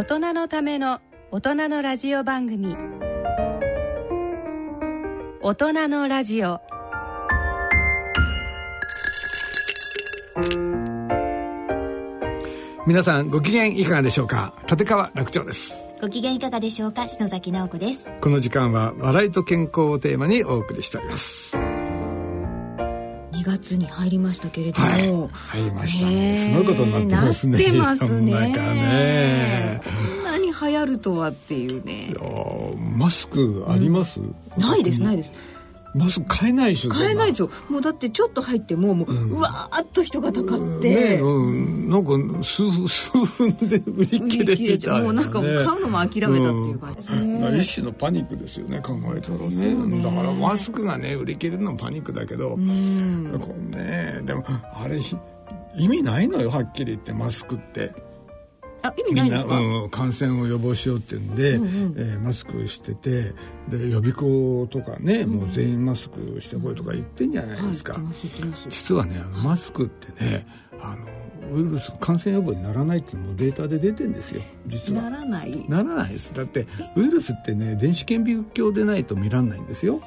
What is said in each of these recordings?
大人のための大人のラジオ番組。大人のラジオ。皆さんご機嫌いかがでしょうか？立川楽長です。ご機嫌いかがでしょうか？篠崎直子です。この時間は笑いと健康をテーマにお送りしております2月に入りましたけれども、はい、入りましたね。すごいことになってますね。なってますね。ね。こんなに流行るとはっていうね。マスクあります、うん、ないですないですマスク買えないでしょ買えないですよもうだってちょっと入ってももう、うん、うわーっと人がたかって、ねうん、なんか数数分で売り切れてた、ね、もうなんかもう買うのも諦めたっていう感じ。ですね、うん、一種のパニックですよね考えたらね、ね、だからマスクがね売り切れるのもパニックだけど、うん、こねでもあれ意味ないのよはっきり言ってマスクって。あ意味ないですか？うん、感染を予防しようっていうんで、うんうん、えー、マスクしててで予備校とかね、うん、もう全員マスクしてこいとか言ってんじゃないですか、はい、実はねあのマスクってねあのウイルス感染予防にならないっていうのもデータで出てんですよ。実は。ならない。ならないです。だってウイルスってね電子顕微鏡でないと見らんないんですよ。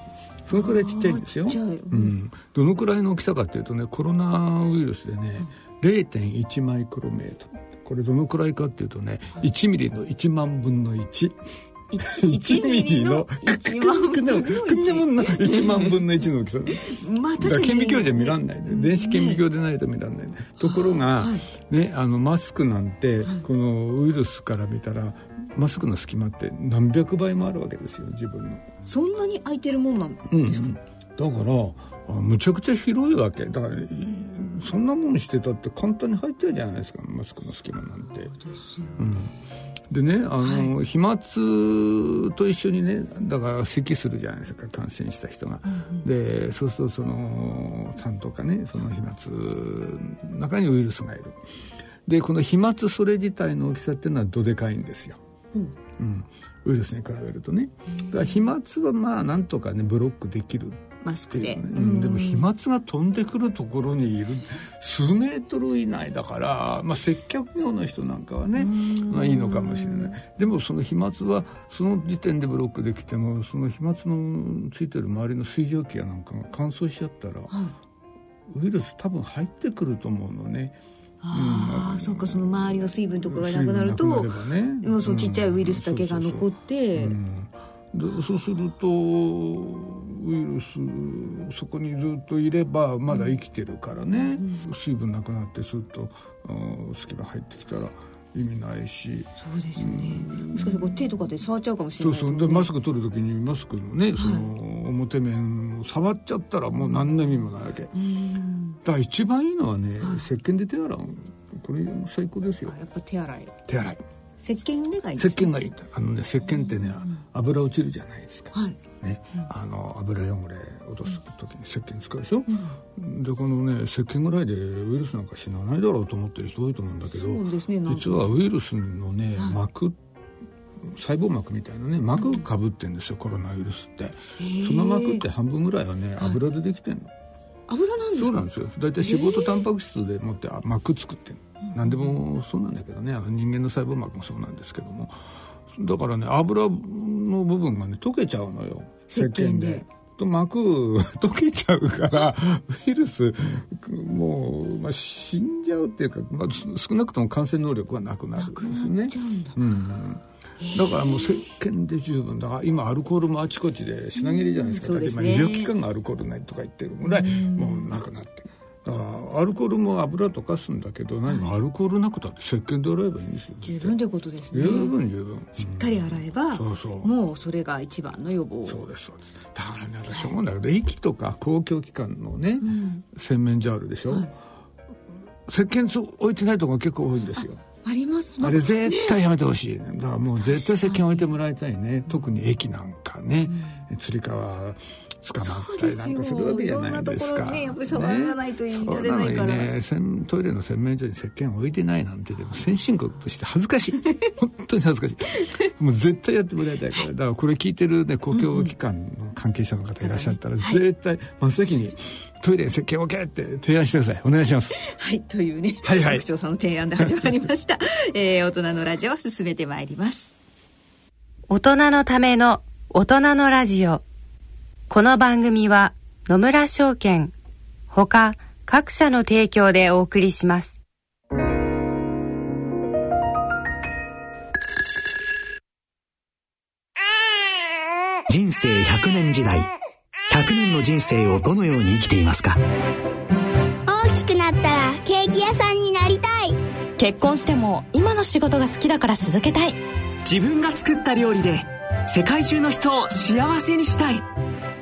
そのくらいちっちゃいんですよ、うん、どのくらいの大きさかっていうとねコロナウイルスでね、うん、0.1マイクロメート。ルこれどのくらいかっていうとね1ミリの1万分の1。1ミリの1万分の1万分の1の大きさまあ確かに。顕微鏡じゃ見らんないね。電子顕微鏡でないと見らんない、ね、ところが、ね、あのマスクなんて、このウイルスから見たらマスクの隙間って何百倍もあるわけですよ自分の。そんなに空いてるもんなんですか、うんだからむちゃくちゃ広いわけ。だからそんなもんしてたって簡単に入っちゃうじゃないですか。マスクの隙間なんて。うん、でねあの、はい、飛沫と一緒にねだから咳するじゃないですか。感染した人が。うん、でそうするとその痰とかねその飛沫の中にウイルスがいる。でこの飛沫それ自体の大きさっていうのはどでかいんですよ。うん、うん、ウイルスに比べるとね。だから飛沫はまあなんとかねブロックできるマスクで、うん、でも飛沫が飛んでくるところにいる数メートル以内だから、まあ、接客業の人なんかはね、まあ、いいのかもしれない。でもその飛沫はその時点でブロックできてもその飛沫のついてる周りの水蒸気やなんかが乾燥しちゃったら、ウイルス多分入ってくると思うのね。ああ、うん、そっかその周りの水分とかがなくなると、ね、もうそのちっちゃいウイルスだけが残って、でそうするとウイルスそこにずっといればまだ生きてるからね、うん、水分なくなってすっと隙間入ってきたら意味ないし。そうですよね、うん、もしかして手とかで触っちゃうかもしれない、ね、そうそう。でマスク取る時にマスクのね、はい、その表面を触っちゃったらもう何の意味もないわけ、うん、だから一番いいのはね、はい、石鹸で手洗う。これ最高ですよ。やっぱ手洗い。手洗い。石鹸でがいい石鹸がいい。あのね石鹸ってね、油落ちるじゃないですか、はいね、あの油汚れ落とす時に石鹸使うでしょ、うん、でこのね石鹸ぐらいでウイルスなんか死なないだろうと思ってる人多いと思うんだけど、ね、実はウイルスのね膜細胞膜みたいなね膜かぶってんですよ、コロナウイルスって。その膜って半分ぐらいはね油でできてんの、油なんですか？そうなんですよ。大体脂肪とタンパク質でもって膜作ってる何でもそうなんだけどね人間の細胞膜もそうなんですけどもだからね油の部分がね溶けちゃうのよ。石鹸で。と膜 溶けちゃうからウイルスもう、まあ、死んじゃうっていうか、まあ、少なくとも感染能力はなくなるんですね。うんだ。からもう石鹸で十分だ。から今アルコールもあちこちで品切れじゃないですか、うん、だって今医療機関がアルコールないとか言ってるぐらいもうなくなってだからアルコールも油溶かすんだけど何もアルコールなくたって石鹸で洗えばいいんですよ。十分ってことですね。十分十分。しっかり洗えば、うん、そうそう。もうそれが一番の予防。そうですそうです。だからね私思うんだけど、はい、息とか公共機関のね、うん、洗面所あるでしょ、はい、石鹸置いてないところ結構多いんですよ。あります。あれ絶対やめてほしい、だからもう絶対石鹸置いてもらいたいね。特に駅なんかね、うん、つり革捕まったりなんかするわけじゃないですか。ね、やっぱり触らないと言われないから。ね、トイレの洗面所に石鹸置いてないなんてでも先進国として恥ずかしい。本当に恥ずかしい。もう絶対やってもらいたいから。だからこれ聞いてるね公共機関の関係者の方いらっしゃったら、絶対真っ先にトイレ石鹸置けって提案してください。お願いします。はい、というね、はいはい。さんの提案で始まりました。えー、大人のラジオを進めてまいります。大人のための大人のラジオ。この番組は野村証券ほか各社の提供でお送りします。人生100年時代。100年の人生をどのように生きていますか？大きくなったらケーキ屋さんになりたい。結婚しても今の仕事が好きだから続けたい。自分が作った料理で世界中の人を幸せにしたい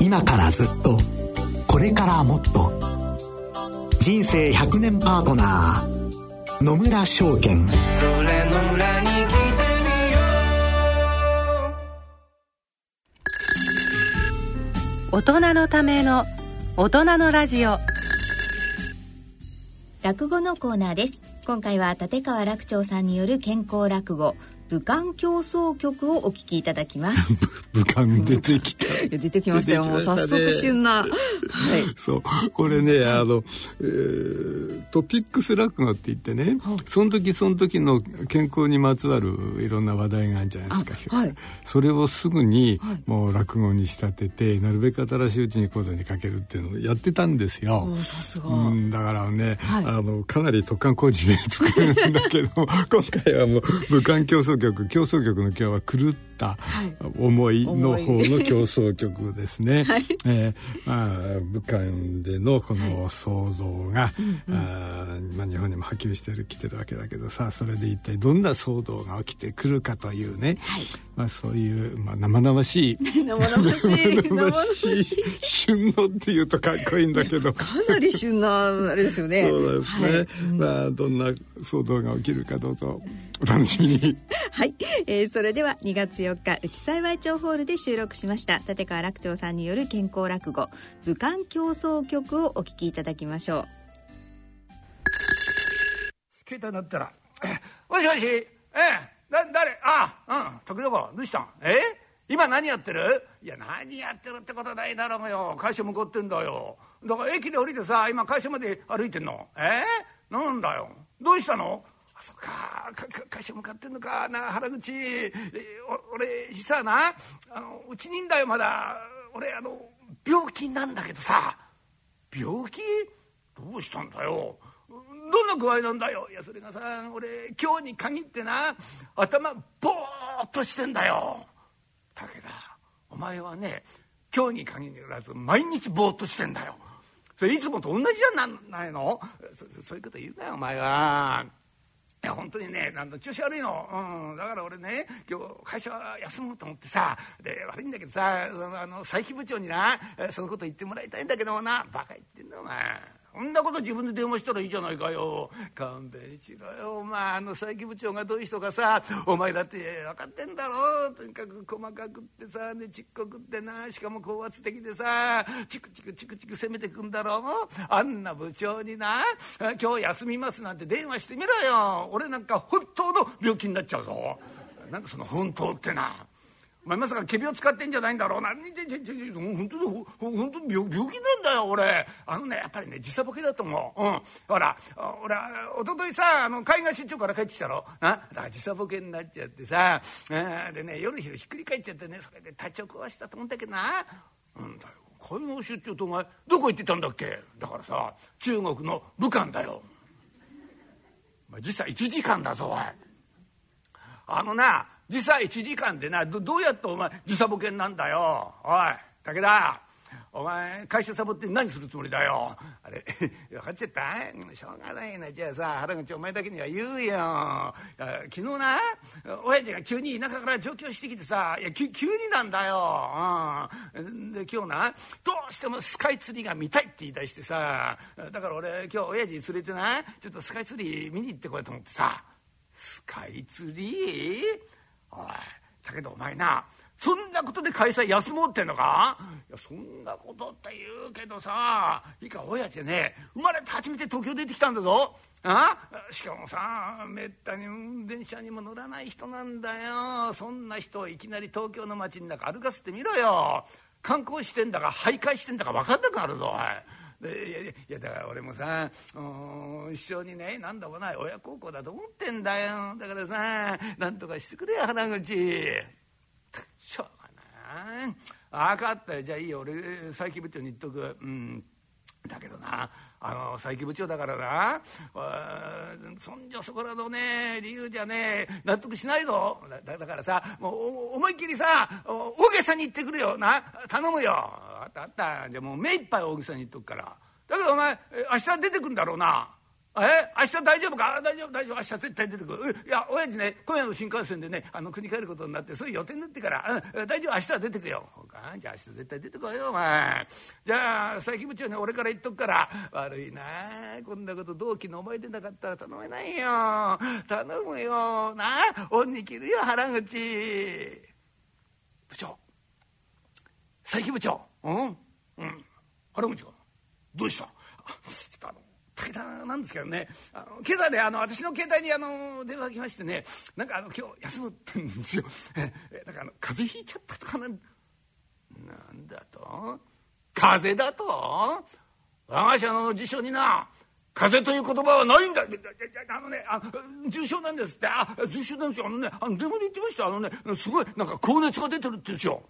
今からずっとこれからもっと。人生100年パートナー野村証券。それの裏に来てみよ。う大人のための大人のラジオ。落語のコーナーです。今回は立川楽長さんによる健康落語武漢競争曲をお聞きいただきます。武漢出てきた。出てきましたよ、ね、もう早速旬な、はい、そう。これね、あの、えー、トピックス落語って言ってね、はい、その時その時の健康にまつわるいろんな話題があるじゃないですか、はい、それをすぐにもう落語に仕立ててなるべく新しいうちに講座にかけるっていうのをやってたんですよ、うん、だからね、あのかなり突貫工事で作るんだけど今回はもう武漢競争曲競争曲の今日は狂った思いの方の競争曲ですね。はい、えー、まあ、武漢でのこの騒動が、はい、あまあ、日本にも波及してるきてるわけだけどさそれで一体どんな騒動が起きてくるかというね、はい、まあ、そういう、まあ、生々しい 生々しい生々しい旬のっていうとかっこいいんだけど。かなり旬なあれですよね。そうですね、まあ、どんな騒動が起きるかどうぞ。お楽しみに。はい、えー、それでは2月4日内幸町ホールで収録しました。立川楽長さんによる健康落語武漢競争曲をお聞きいただきましょう。携帯鳴ったら「もしもしええだ誰あうん時々どうしたん？え今何やってる？いや何やってるってことないだろうよ。会社向かってんだよ。だから駅で降りてさ今会社まで歩いてんの？えなんだよ。どうしたの？あそっか会社向かってんのか。な原口。え俺実はなあのうちにいんだよまだ。俺あの病気なんだけどさ。病気？どうしたんだよ。どんな具合なんだよ。いやそれがさ俺今日に限ってな頭ボーっとしてんだよ。武田お前はね今日に限らず毎日ボーっとしてんだよ。それいつもと同じじゃないの？そそういうこと言うなよお前は。いや本当にねなん調子悪いの、うん、だから俺ね今日会社休もうと思ってさで悪いんだけどさあの佐伯部長になそのこと言ってもらいたいんだけどもな。バカ言ってんだお前。そんなこと自分で電話したらいいじゃないかよ。勘弁しろよ。お前あの佐伯部長がどういう人かさお前だって分かってんだろ。とにかく細かくってさでちっこくってな。しかも高圧的でさチクチクチクチク攻めてくんだろ。あんな部長にな。今日休みますなんて電話してみろよ。俺なんか本当の病気になっちゃうぞ。なんかその本当ってな。前まさか仮病使ってんじゃないんだろう。な本当に本当に病病気なんだよ俺。あのねやっぱりね時差ボケだと思う、うん、ほら俺おとといさあの海外出張から帰ってきたろ。あだから時差ボケになっちゃってさ。でね夜昼ひっくり返っちゃってねそれで体調壊したと思うんだけどな。なんだよ海外出張とお前どこ行ってたんだっけ？だからさ中国の武漢だよ。実際1時間だぞおい。あのな時差1時間でなどうやってお前時差ボケなんだよ。おい武田。お前会社サボって何するつもりだよ。あれ 分かっちゃった？しょうがないな。じゃあさ原口お前だけには言うよ。昨日な親父が急に田舎から上京してきてさいや急になんだよ、うん、で今日などうしてもスカイツリーが見たいって言い出してさだから俺今日親父連れてなちょっとスカイツリー見に行ってこようと思ってさ。スカイツリー？おいだけどお前なそんなことで会社休もうってんのか？いやそんなことって言うけどさいいか親父ね生まれて初めて東京出てきたんだぞ。あ？しかもさめったに電車にも乗らない人なんだよ。そんな人をいきなり東京の街の中歩かせてみろよ。観光してんだか徘徊してんだか分かんなくなるぞおい。いやいやだから俺もさ一緒にね何度もない親孝行だと思ってんだよ。だからさなんとかしてくれよ原口。しょうがない。分かったよ。じゃあいいよ。俺佐伯部長に言っとく。うん。だけどなあの佐伯部長だからなそんじょそこらのね理由じゃね納得しないぞ。だだからさもう思いっきりさ大げさに言ってくれよ。な頼むよ。あったあった。じゃあもう目いっぱい大げさに言っとくから。だけどお前明日出てくんだろうな。え明日大丈夫か？大丈夫大丈夫。明日絶対出てくる。いや親父ね今夜の新幹線でねあの国帰ることになってそういう予定になってから、うん、大丈夫明日は出てくよ。じゃあ明日絶対出てこいよお前。じゃあ佐伯部長に俺から言っとくから。悪いな。こんなこと同期の思い出なかったら頼めないよ。頼むよ。な恩に切るよ原口。部長。佐伯部長。うん。うん。原口がどうした？ちょっとあの武田なんですけどね。あの今朝ねあの私の携帯にあの電話が来ましてね。なんかあの今日休むってんですよ。えなんかあの風邪ひいちゃったとかなんなんだと？風邪だと？我が社の辞書にな風邪という言葉はないんだ。あのねあ重症なんですって。あ重症なんですよ。あのねあの電話で言ってました。あのねすごいなんか高熱が出てるって言うんですよ。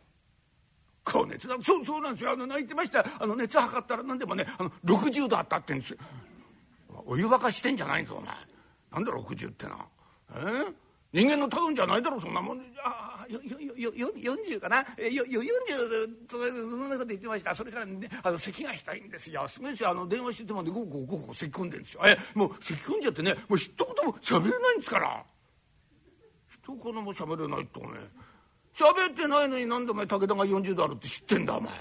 高熱だ。そうそうなんですよ。あの泣いてました。あの熱測ったら何でもねあの60度あったってんですよ。お湯沸かしてんじゃないぞお前。なんだ60ってなえ？人間の体温じゃないだろそんなもん。あよよよ40かな？よよ40そんなこと言ってました。それからねあの咳がしたいんですよ。すごいですよ。あの電話しててもねゴゴゴゴ咳込んでるんですよ。えもう咳込んじゃってねもう一言も喋れないんですから。一言も喋れないってお前喋ってないのに何でお前武田が40度あるって知ってんだお前。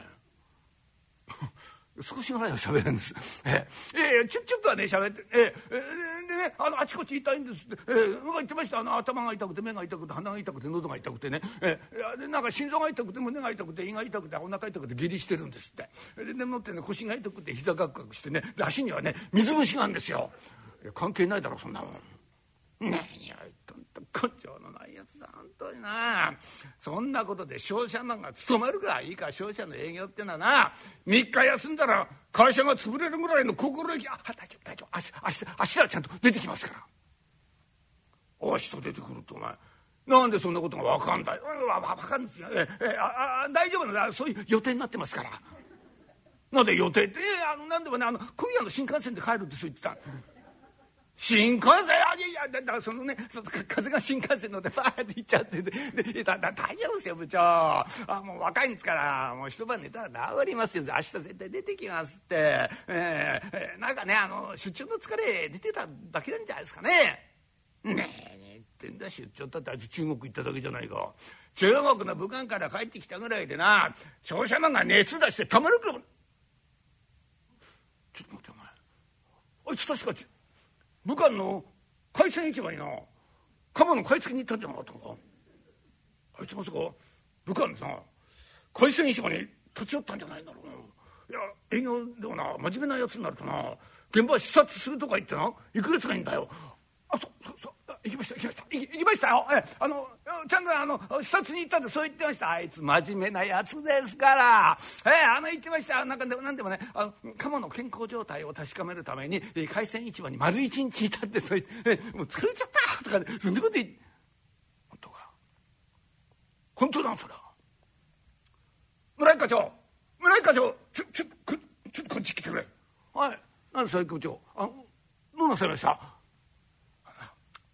少しぐらいは喋るんです。ええ。ちょちょっとはね喋ってええ。でねあのあちこち痛いんですって。ええ。僕が言ってました。あの頭が痛くて目が痛くて鼻が痛くて喉が痛くてね。ええ。なんか心臓が痛くて胸が痛くて胃が痛くてお腹痛くて下痢してるんですって。ででもってね腰が痛くて膝ガクガクしてね。足にはね水虫があるんですよ。関係ないだろそんなもん。何を言っとんと根性のない当にな。そんなことで商社マンが務まるかいいか。商社の営業ってのはな。3日休んだら会社が潰れるぐらいの心意気。あ大丈夫大丈夫。足足足はちゃんと出てきますから。足と出てくるとお前。なんでそんなことが分かんない。分かんですよ。ええああ大丈夫なんだそういう予定になってますから。なんで予定って？えあの何でもねあの今夜の新幹線で帰るってそう言ってた。新幹線あいやだからそのねそ風が新幹線乗ってバーって行っちゃってでだだ大丈夫ですよ部長。あもう若いんですからもう一晩寝たら治りますよ。明日絶対出てきますって、えー、なんかねあの出張の疲れ出てただけなんじゃないですかね。ねえねえってんだ出張ったってあいつ中国行っただけじゃないか。中国の武漢から帰ってきたぐらいでな商社マンが熱出してたまるか。ちょっと待ってお前。あいつ確か武漢の？海鮮市場にな。鴨の買い付けに行ったんじゃなかったのか？あいつまさか武漢のさ海鮮市場に立ち寄ったんじゃないんだろうな。いや営業でもな真面目なやつになるとな現場視察するとか言ってな行くやつがいいんだよ。あそそそ行きました行きました。行きましたよ。えあのちゃんとあの視察に行ったってそう言ってました。あいつ真面目なやつですから。えあの言ってました。なんかでも何でもねあの鴨の健康状態を確かめるために海鮮市場に丸一日いたってそう言ってもう疲れちゃったとか、ね、そんなこと言って本当か？本当なんそれは村井課長村井課長ちょちょちょっとこっち来てくれ。はい。何で佐伯部長あのどうなさいました？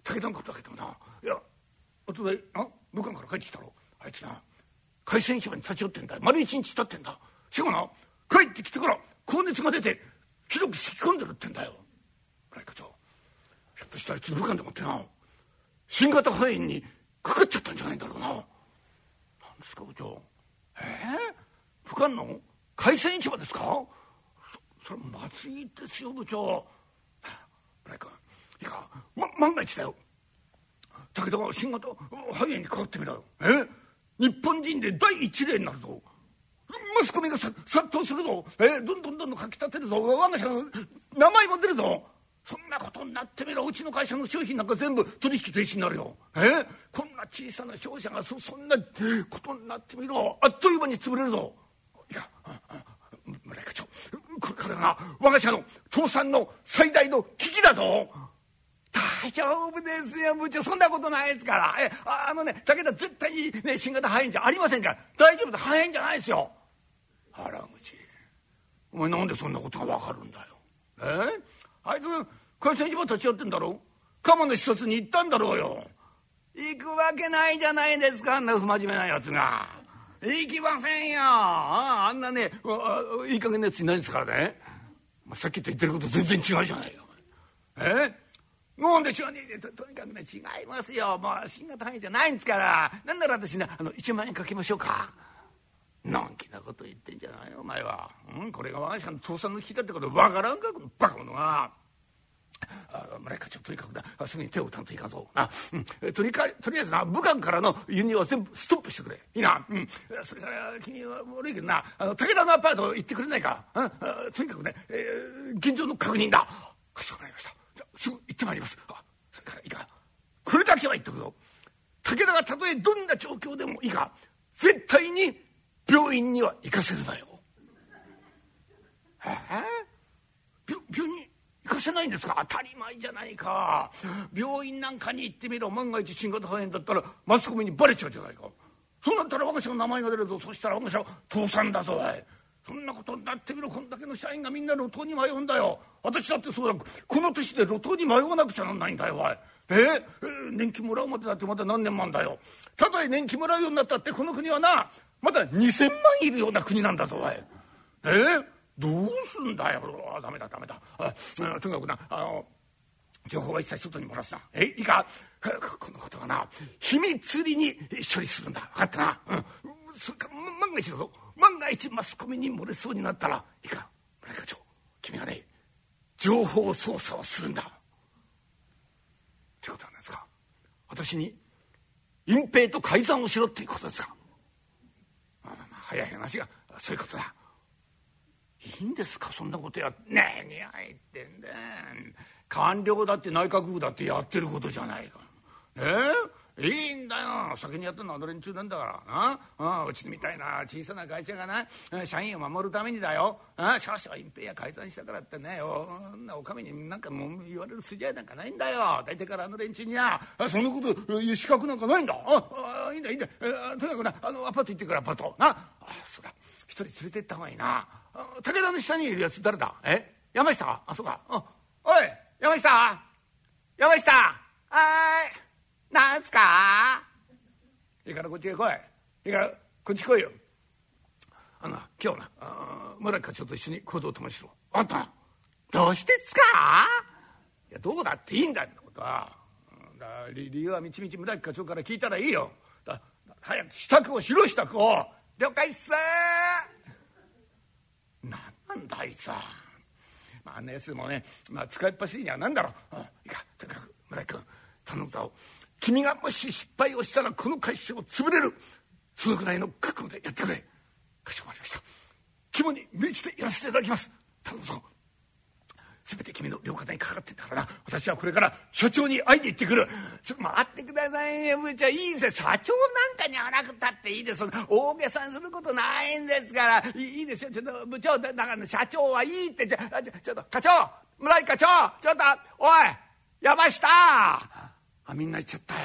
武田のことだけどな。いやおとといあ武漢から帰ってきたろ。あいつな海鮮市場に立ち寄ってんだ。丸一日立ってんだ。しかもな帰ってきてから高熱が出てひどく咳き込んでるってんだよ。村井課長。ひょっとしたらいつ武漢でもってな新型肺炎にかかっちゃったんじゃないんだろうな。何ですか部長。えー、武漢の海鮮市場ですか？そそれまずいですよ部長。村井君。いか、ま、万が一だよ。武田が新型肺炎にかかってみろよ。え？日本人で第一例になるぞ。マスコミが殺到するぞ。え？どんどんどんどんかきたてるぞ。我が社の名前も出るぞ。そんなことになってみろ。うちの会社の商品なんか全部取引停止になるよ。え？こんな小さな商社がそそんなことになってみろ。あっという間に潰れるぞ。いや村井課長これからが我が社の倒産の最大の危機だぞ。大丈夫ですよ部長。そんなことないですから。えあのね武田絶対に、ね、新型肺炎じゃありませんから。大丈夫だ。肺炎じゃないですよ。原口。お前なんでそんなことが分かるんだよ。え？あいつ会社に立ち寄ってんだろ？鴨の視察に行ったんだろうよ。行くわけないじゃないですかあんな不真面目なやつが。行きませんよ。ああんなねいい加減なやついないですからね。さっきと言ってること全然違うじゃないよ。え？なんでしょうととにかくね違いますよ。もう新型肺炎じゃないんですから。なんなら私ねあの1万円かけましょうか。のんきなこと言ってんじゃないよお前は、うん、これが我が社の倒産の危機だってことわからんかこのバカ者が。あ村井課長とにかくなすぐに手を打たんといかんぞ。な、うん、とりかとりあえずな武漢からの輸入は全部ストップしてくれ。いいな、うん、それから君は悪いけどなあの武田のアパート行ってくれないか、うん、とにかくね、えー、現状の確認だ。かしこまりました。すぐ行ってまいります。あそれからいいか。これだけは言っとくぞ。武田がたとえどんな状況でもいいか。絶対に病院には行かせるなよ。えー、病院行かせないんですか？当たり前じゃないか。病院なんかに行ってみろ。万が一新型肺炎だったらマスコミにバレちゃうじゃないか。そうなったら我が社の名前が出るぞ。そしたら我が社は倒産だぞおい。そんなことになってみろこんだけの社員がみんな路頭に迷うんだよ。私だってそうだ。この年で路頭に迷わなくちゃなんないんだよおい。えー、年金もらうまでだってまだ何年もあんだよ。たとえ年金もらうようになったってこの国はなまだ2,000万いるような国なんだぞおい。えー、どうすんだよ。あダメだダメだ。あとにかくなあの情報は一切外に漏らすな。えいいか。このことはな秘密裏に処理するんだ。分かったな、うん、それから万が一だぞ。万が一マスコミに漏れそうになったらいいか村井課長君がね情報操作をするんだ。ってことなんですか。私に隠蔽と改ざんをしろっていうことですか。まあ、まあ早い話がそういうことだ。いいんですかそんなことや。何入ってんだ官僚だって内閣府だってやってることじゃないか。え、いいんだよ。先にやってるのはあの連中なんだから。なうちみたいな小さな会社がな社員を守るためにだよ。少々隠蔽や改ざんしたからってねおかみになんかもう言われる筋合いなんかないんだよ。大体からあの連中には。そんなこと言う資格なんかないんだ。あいいんだいいんだ、とにかくなあのアパート行ってくるアパート。な。あそうだ。一人連れてった方がいいな。武田の下にいるやつ誰だ？え？山下？あそうか。おい山下？山下！はい。なんすか？いいからこっちへ来い。いいからこっち来いよ。あの今日な村木課長と一緒に行動を共にしろ。あんたどうしてっすか？いやどうだっていいんだってことは。だ理由はみちみち村木課長から聞いたらいいよ。だ早く支度をしろ支度を。了解っす。何なんだあいつは。まああんなやつもね、まあ、使いっ走りにはなんだろう、うん、いいか。とにかく村木君頼むぞ君がもし失敗をしたらこの会社を潰れる。そのくらいの覚悟でやってくれ。かしこまりました。肝に銘じてやらせていただきます。頼むぞ。全て君の両肩にかかってんだからな。私はこれから社長に会いに行ってくる。ちょっと待ってくださいよ部長いいですよ。社長なんかに会わなくたっていいです。大げさにすることないんですから。いいですよ。ちょっと部長だから社長はいいって。じゃちょっと課長村井課長ちょっとおい山下。あみんな行っちゃったよ。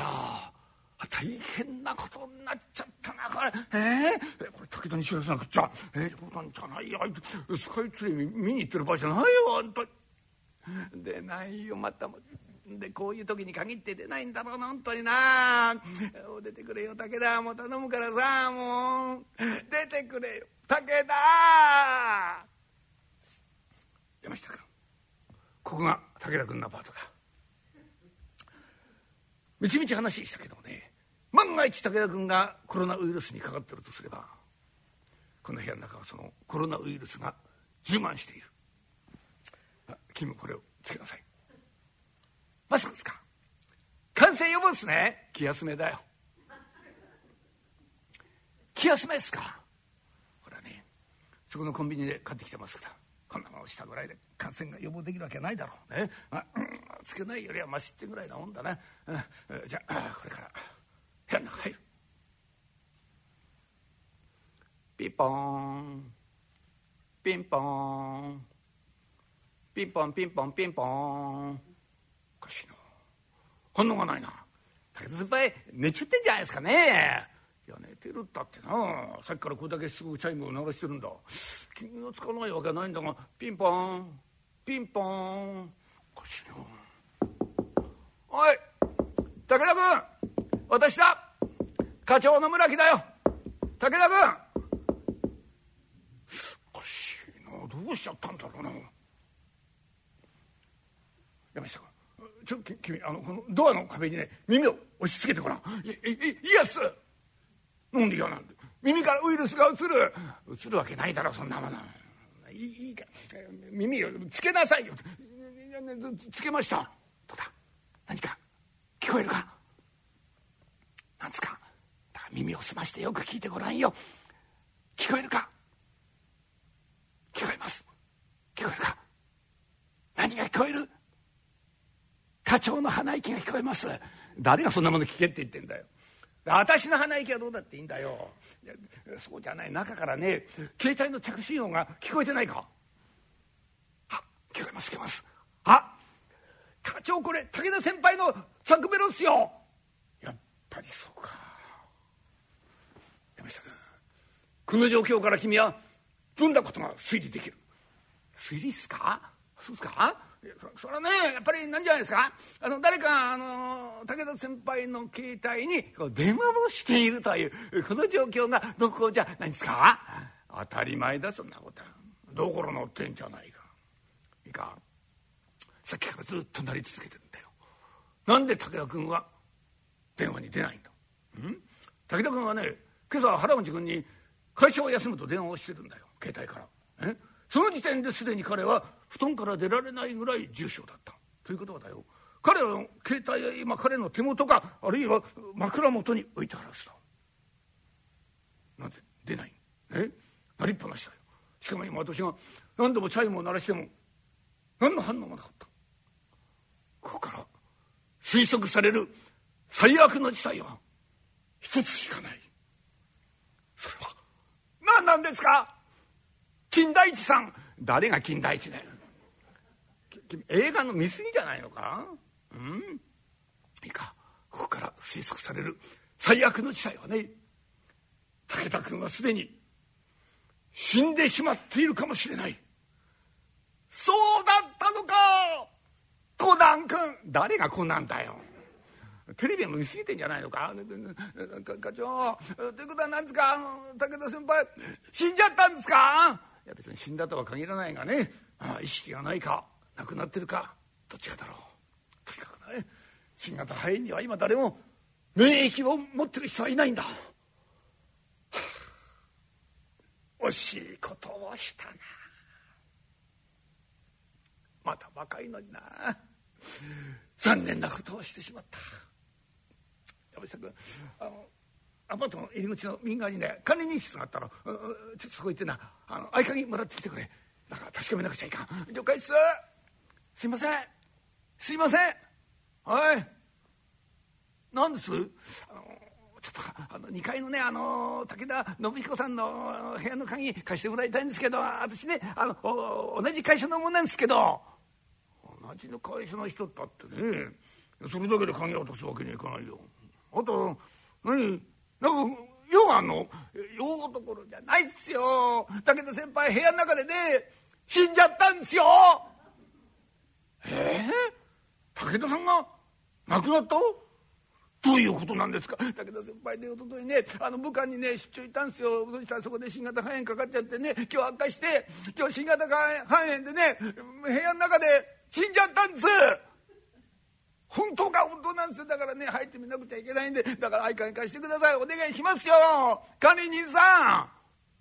大変なことになっちゃったなこれ。えー、これ武田に知らせなくっちゃえー、冗談じゃないよ。スカイツリー見に行ってる場合じゃないよあんた出ないよ。またでこういう時に限って出ないんだろう。な本当にな。出てくれよ。武田もう頼むからさもう。出てくれよ。武田。山下君ここが武田君のアパートだみちみち話したけどもね万が一武田君がコロナウイルスにかかってるとすればこの部屋の中はそのコロナウイルスが充満している。君もこれをつけなさい。マスクですか？感染予防ですね。気休めだよ。気休めですか？ほらねそこのコンビニで買ってきてますからこんなものしたぐらいで感染が予防できるわけないだろうね、まあ、つけないよりはマシってぐらいなもんだな、うん、じゃあこれから部屋の中入る。ピンポン。ピンポン。ピンポンピンポンピンポン。おかしいな。反応がないな。武田先輩寝ちゃってんじゃないですかね。いや寝てるったってな。さっきからこれだけすぐチャイムを鳴らしてるんだ。気がつかないわけないんだがピンポン。ピンポン。おかしいな。おい武田君私だ。課長の村木だよ。武田君。おかしいなどうしちゃったんだろうな。山下君ちょ君あのこのドアの壁にね耳を押し付けてごらん。いいいいやっすなんで嫌なんで耳からウイルスがうつる。うつるわけないだろそんなもの。いいいか。耳をつけなさいよ。つけました。どうだ？何か聞こえるか？なんつか？だから耳を澄ましてよく聞いてごらんよ。聞こえるか？聞こえます。聞こえるか？何が聞こえる？課長の鼻息が聞こえます。誰がそんなもの聞けって言ってんだよ。私の鼻息はどうだっていいんだよ。そうじゃない。中からね携帯の着信音が聞こえてないか？あ聞こえます聞こえます。あ課長これ武田先輩の着メロっすよ。やっぱりそうか。山下君この状況から君はどんなことが推理できる。推理っすか？そうっすか？そそれはねやっぱりなんじゃないですか？あの誰かあの武田先輩の携帯に電話をしているというこの状況がどこじゃないですか？当たり前だそんなこと。はどころのってんじゃないか。いいかさっきからずっと鳴り続けてるんだよ。なんで武田君は電話に出ないんだ？ん？武田君はね今朝原口君に会社を休むと電話をしてるんだよ。携帯から。え？その時点ですでに彼は布団から出られないぐらい重症だった。ということはだよ。彼の携帯は今彼の手元かあるいは枕元に置いてあるはずだ。なんで出ない？え？鳴りっぱなしだよ。しかも今私が何度もチャイムを鳴らしても何の反応もなかった。ここから推測される最悪の事態は一つしかない。それは何なんですか？金田一さん。誰が金田一だよ。映画の見過ぎじゃないのか？うん？いいか。ここから推測される最悪の事態はね武田君はすでに死んでしまっているかもしれない。そうだったのか！コナン君誰がコナンだよ。テレビも見過ぎてんじゃないのか。課長。ということは何ですか。あの武田先輩。死んじゃったんですか。いや別に死んだとは限らないがね。あ意識がないか。亡くなってるか。どっちかだろう。とにかくね新型肺炎には今誰も。免疫を持ってる人はいないんだ、はあ、惜しいことをしたな。まだ若いのにな。残念なことをしてしまった。山下君あのアパートの入り口の右側にね管理人室があったらちょっとそこ行ってな。あの合鍵もらってきてくれ。だから確かめなくちゃいかん。了解っす。すいません。すいません。はい。何です？あのちょっとあの2階のねあの武田信彦さんの部屋の鍵貸してもらいたいんですけど私ねあの同じ会社の者なんですけど。同じの会社の人だってねそれだけで鍵を落とすわけにはいかないよ。あと何？なんか用があんの用どころじゃないっすよ。武田先輩部屋の中でね死んじゃったんですよ。え？えー、武田さんが亡くなった？どういうことなんですか？武田先輩でおとといねあの武漢にね出張行ったんですよ。そしたらそこで新型肺炎かかっちゃってね今日悪化して今日新型肺炎でね部屋の中で死んじゃったんです。本当か本当なんですよ。だからね入ってみなくちゃいけないんで。だから相関貸してください。お願いしますよ。管理人さ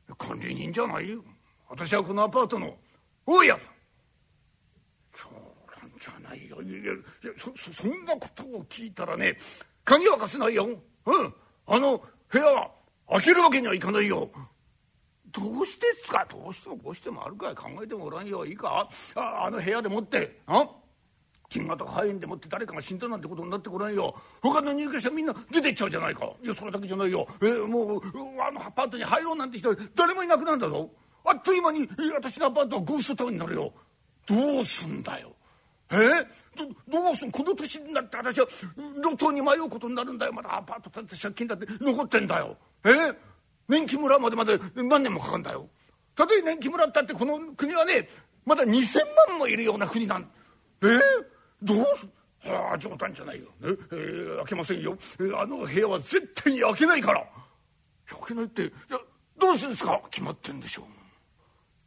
ん。管理人じゃないよ。私はこのアパートの大家。だそうなんじゃないよ。いやいやそそんなことを聞いたらね鍵は貸せないよ。うん。あの部屋は開けるわけにはいかないよ。どうしてっすか？どうしてもこうしてもあるかい。考えてもおらんよ。いいか？ああの部屋でもってあ？金型肺炎でもって誰かが死んだなんてことになってこないよ。他の入居者みんな出てっちゃうじゃないか。いやそれだけじゃないよ。えー、もうあのアパートに入ろうなんて人誰もいなくなるんだぞ。あっという間に私のアパートはゴーストタウンになるよ。どうすんだよ。え？どどうすんこの年になって私は路頭に迷うことになるんだよ。まだアパート建て借金だって残ってんだよ。え？年金村までまで何年もかかるんだよ。たとえ年金村ったってこの国はねまだ2,000万もいるような国なん。え？どうす？ああ冗談じゃないよ、ね？えー、開けませんよ、えー、あの部屋は絶対に開けないから。開けないってじゃどうするんですか？決まってんでしょう。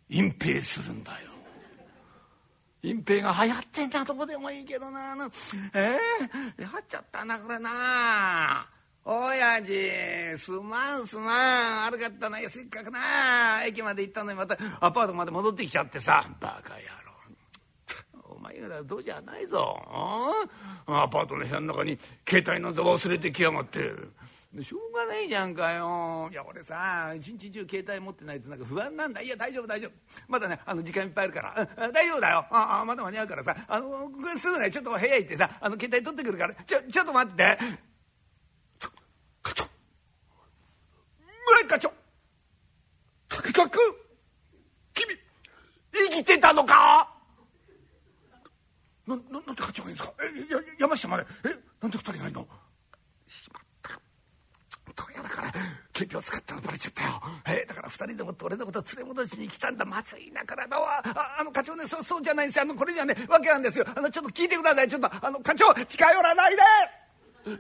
隠蔽するんだよ。隠蔽が流行ってんだとこでもいいけどな。あのええー、流行っちゃったなこれな。あ親父すまんすまん。悪かったなせっかくな。駅まで行ったのにまたアパートまで戻ってきちゃってさ。バカ野郎。お前らどうじゃないぞ。アパートの部屋の中に携帯の座忘れてきやがって。しょうがないじゃんかよ。いや俺さ一日中携帯持ってないとなんか不安なんだ。いや大丈夫大丈夫。まだねあの時間いっぱいあるから。大丈夫だよ。ああまだ間に合うからさ。あのすぐねちょっと部屋行ってさあの携帯取ってくるから。ちょちょっと待って。課長。村井課長。とかく君生きてたのか？なななんで課長がいいんですか？えや山下まで。えなんで二人がいいの？だから警備を使ったのバレちゃったよ、え、だから2人でもって俺のこと連れ戻しに来たんだ。まずいなからだわああの課長ねそそうじゃないんですよ。あのこれじゃねわけなんですよ。あのちょっと聞いてください。ちょっとあの課長近寄らないで！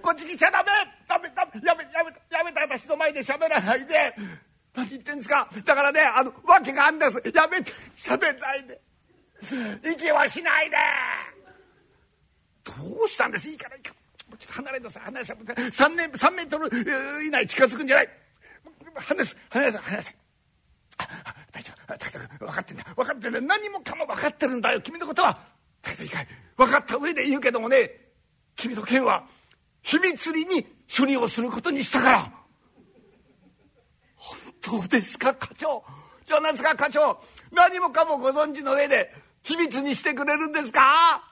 こっち来ちゃダメ。ダメダメやめやめやめた私の前で喋らないで。何言ってんですか。だからねあの訳があんです。やめて喋んないで。息はしないで。どうしたんです。いいからいいから。ちょっと離れなさい。離れなさい3年3メートル以内近づくんじゃない。離れなさい離れなさい離れなさい大丈夫。分かってんだ。分かってんだ。何もかも分かってるんだよ。君のことは。だけどいいかい。分かった上で言うけどもね。君の件は。秘密裏に処理をすることにしたから本当ですか課長？じゃあ何ですか課長？何もかもご存知の上で秘密にしてくれるんですか？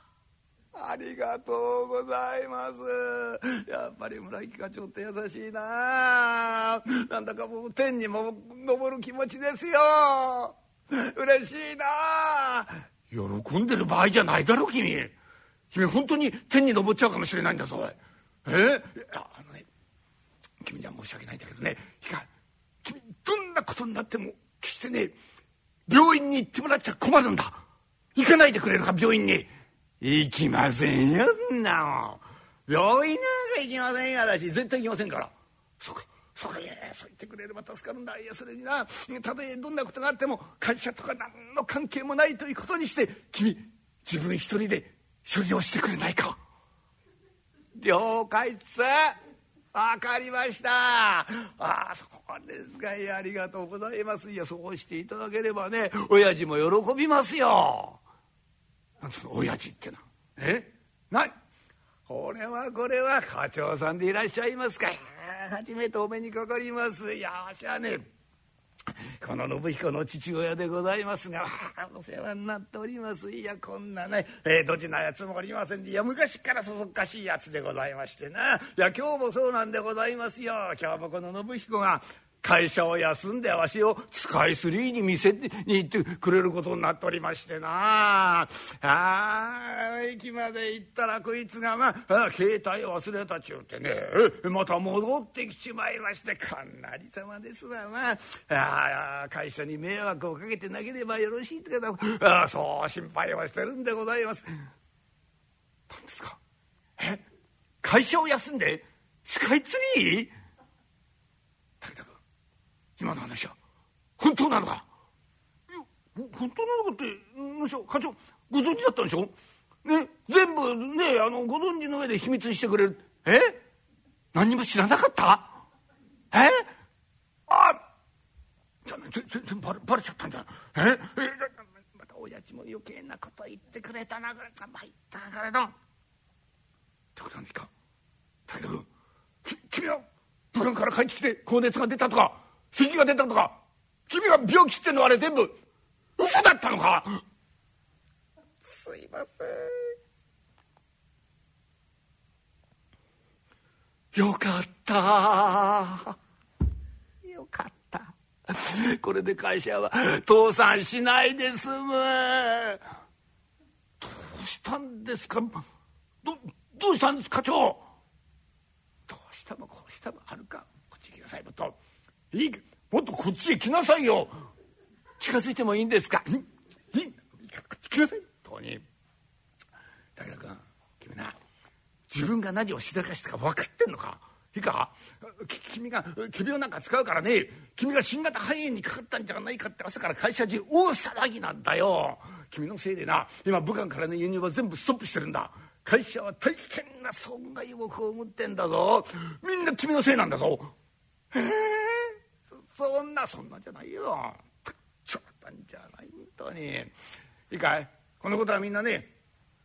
ありがとうございます。やっぱり村木課長って優しいな。なんだかもう天にも昇る気持ちですよ。嬉しいな。喜んでる場合じゃないだろ君。君本当に天に昇っちゃうかもしれないんだぞ。え？あのね君には申し訳ないんだけどね。いか君どんなことになっても決してね病院に行ってもらっちゃ困るんだ。行かないでくれるか病院に。行きませんよんなもん。病院なんか行きませんよ私。絶対行きませんから。そうかそうか。いやそう言ってくれれば助かるんだ。いやそれにな。たとえどんなことがあっても会社とか何の関係もないということにして君自分一人で処理をしてくれないか。了解っす。分かりました。ああそうですか。いやありがとうございます。いやそうしていただければね親父も喜びますよ。なんその親父ってなえ？何これはこれは課長さんでいらっしゃいますか。初めてお目にかかります。いやしゃね この信彦の父親でございますが お世話になっております。いやこんなね、えー、ドジなやつもおりませんでいや昔からそそっかしいやつでございましてな。いや今日もそうなんでございますよ。今日もこの信彦が会社を休んでわしをスカイツリーに見せに行ってくれることになっておりましてな。ああ駅まで行ったらこいつがまあ携帯忘れたちゅうてねまた戻ってきちまいましてこんなりさまですわまあ。会社に迷惑をかけてなければよろしいって方あそう心配はしてるんでございます。何ですか？え会社を休んでスカイツリー？今の話は。本当なのか？いや本当なのかってむしろ課長ご存知だったんでしょ？ね全部ねあのご存知の上で秘密にしてくれる。え？何にも知らなかった？え？あじゃあ全然バレバレちゃったんじゃえ？えまた親父も余計なこと言ってくれたなこれ。参ったからだってことなんですか？大君君は武漢から帰ってきて高熱が出たとか？咳が出たとか君が病気ってのはあれ全部嘘だったのか。すいません。よかった。よかった。これで会社は倒産しないで済む。どうしたんですか？どどうしたんです課長？どうしてもこうしてもあるか。こっち来なさいもっといいもっとこっちへ来なさいよ。近づいてもいいんですか？いいこっち来なさい。当に武田君君な自分が何をしでかしたか分かってんのか？いいか？君が仮病なんか使うからね君が新型肺炎にかかったんじゃないかって朝から会社中大騒ぎなんだよ。君のせいでな今武漢からの輸入は全部ストップしてるんだ。会社は大変な損害を被ってんだぞ。みんな君のせいなんだぞ。へえそんなそんなんじゃないよ。ちょったんじゃない本当に。いいかい？このことはみんなね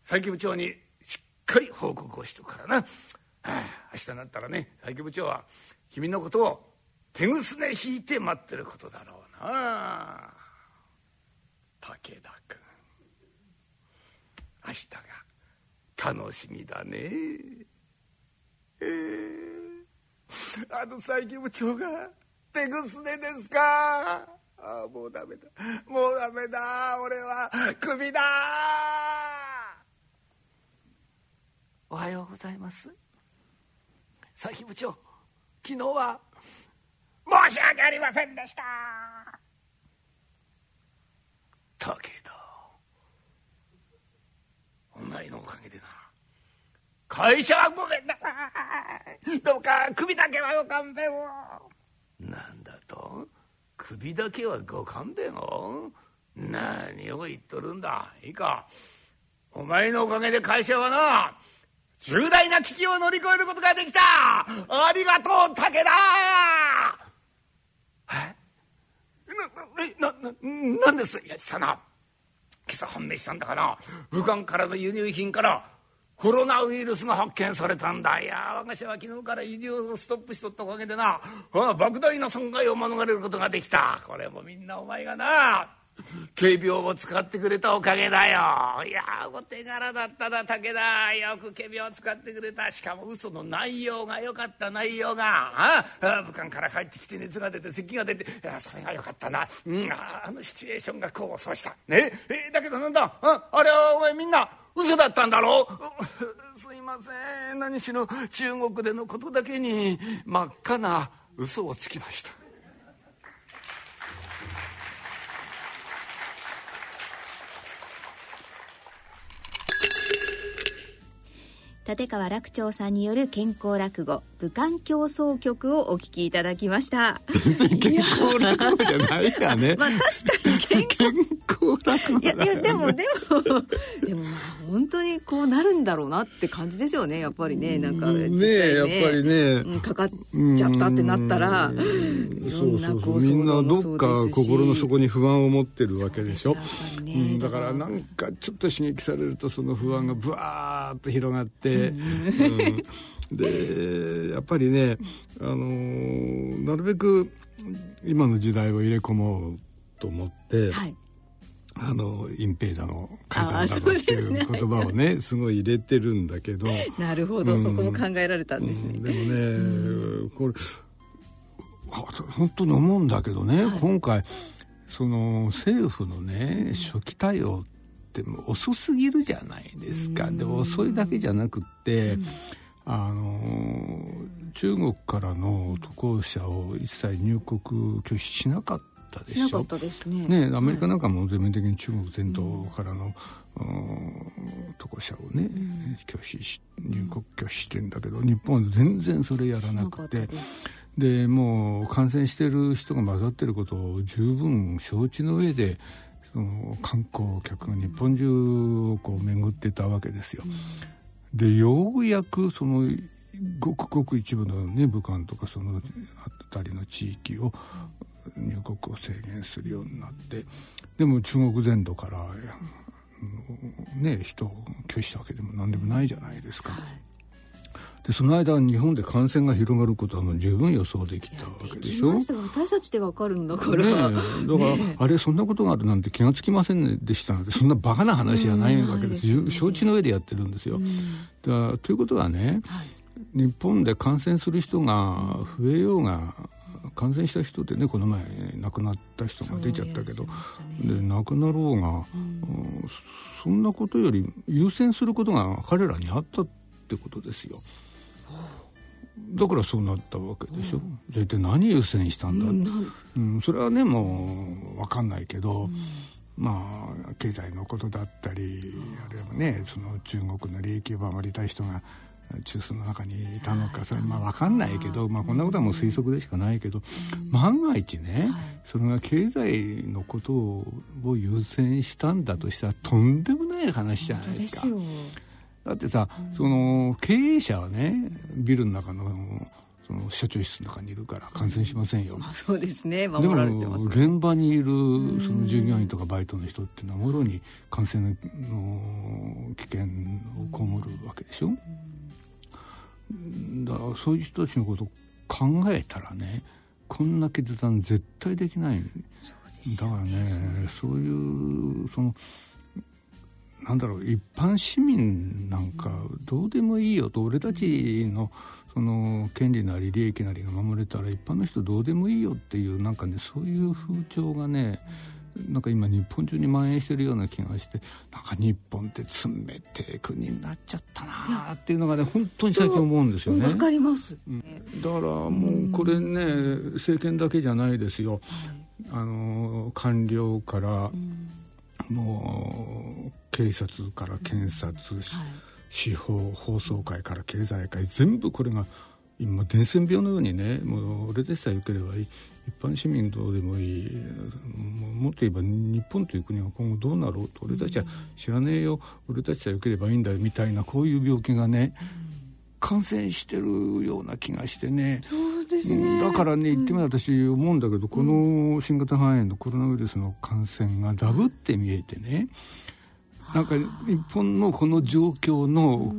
佐伯部長にしっかり報告をしとくからな、あ、明日になったらね佐伯部長は君のことを手ぐすね引いて待ってることだろうな。武田君。明日が楽しみだね。えー、あの佐伯部長が手ぐすねですか。ああもうダメだ。もうダメだ。俺はクビだ。おはようございます。佐伯部長昨日は申し訳ありませんでした。武田お前のおかげでな会社はごめんなさい。どうか首だけはご勘弁を首だけはご勘弁を。何を言っとるんだ。いいか。お前のおかげで会社はな重大な危機を乗り越えることができた。ありがとう武田。え？な、な、な、なんです？いや、さな。今朝判明したんだから武漢からの輸入品からコロナウイルスが発見されたんだ。いや我が社は昨日から輸入をストップしとったおかげでな莫大な損害を免れることができた。これもみんなお前がな警病を使ってくれたおかげだよ。いやお手柄だったな武田。よく警病を使ってくれた。しかも嘘の内容がよかった内容が。ああ武漢から帰ってきて熱が出て咳が出ていやそれがよかったな、うん、あのシチュエーションがこうそうした。ねえだけどなんだ？ああれはお前みんな嘘だったんだろ？うすいません。何しろ中国でのことだけに真っ赤な嘘をつきました。立川楽長さんによる健康落語武漢競争曲をお聞きいただきました。健康落語じゃないかね。まあ確かに健康落語いやいやでもでもでもまあ本当にこうなるんだろうなって感じですよねやっぱりね。なんかねね。やっぱりね、うん、かかっちゃったってなったらいろんなこうみんなどっか心の底に不安を持ってるわけでしょ、ね、うん、だからなんかちょっと刺激されるとその不安がブワーッと広がってうん、でやっぱりね、あのー、なるべく今の時代を入れ込もうと思って、はい、あの隠蔽だの改ざんだのっていう言葉をねすごい入れてるんだけどなるほど、うん、そこも考えられたんですね、うん、でもね、うん、これ本当に思うんだけどね、はい、今回その政府のね初期対応ってっても遅すぎるじゃないですか。でも遅いだけじゃなくって、あの中国からの渡航者を一切入国拒否しなかったでしょ。しなかったですね。ねアメリカなんかも全面的に中国全土からの、うん、渡航者をね、うん、拒否し入国拒否してんだけど日本は全然それやらなくて。でもう感染してる人が混ざってることを十分承知の上で観光客が日本中をこう巡ってたわけですよ。でようやくそのごくごく一部のね武漢とかその辺りの地域を入国を制限するようになってでも中国全土からね人を拒否したわけでも何でもないじゃないですか。でその間日本で感染が広がることはもう十分予想できたわけでしょ？私たちでわかるんだから、ね、だから、あれそんなことがあるなんて気が付きませんでしたのでそんなバカな話じゃないわけです、うん、承知の上でやってるんですよ、だということはね、はい、日本で感染する人が増えようが感染した人ってねこの前亡くなった人が出ちゃったけどで、ね、亡くなろうが、うん、そんなことより優先することが彼らにあったってことですよ。だからそうなったわけでしょ、うん、じゃあ一体何優先したんだ、うん、うん、それはねもう分かんないけど、うん、まあ経済のことだったりあるいはねその中国の利益を守りたい人が中枢の中にいたのかそれまあ分かんないけど、まあ、こんなことはもう推測でしかないけど、万が一ね、それが経済のことを優先したんだとしたらとんでもない話じゃないですか。だってさ、うん、その経営者はねビルの中のその社長室の中にいるから感染しませんよ、まあ、そうですね。守られてます、ね、でも現場にいるその従業員とかバイトの人っていうのはもろに感染の危険を被るわけでしょ、うん、だからそういう人たちのことを考えたらねこんな決断絶対できない、ね、だからねそういうそのなんだろう一般市民なんかどうでもいいよ。と俺たちのその権利なり利益なりが守れたら一般の人どうでもいいよっていうなんかねそういう風潮がねなんか今日本中に蔓延してるような気がしてなんか日本って冷て国になっちゃったなっていうのがね本当に最近思うんですよね。わかります、うん、だからもうこれね政権だけじゃないですよ。あの官僚から、もう警察から検察、はい、司法放送界から経済界全部これが今伝染病のようにねもう俺でさえよければいい一般市民どうでもいい。もっと言えば日本という国は今後どうなろうと俺たちは知らねえよ。俺たちさえよければいいんだよみたいなこういう病気がね、感染してるような気がしてね。そうですねだからね言ってみれば私思うんだけど、この新型肺炎のコロナウイルスの感染がダブって見えてね、なんか日本のこの状況の